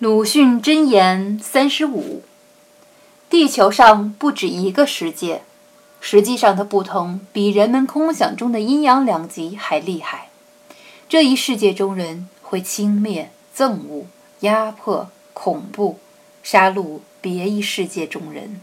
鲁迅箴言三十五地球上不止一个世界实际上的不同比人们空想中的阴阳两极还厉害。这一世界中人会轻蔑憎恶压迫恐怖杀戮别一世界中人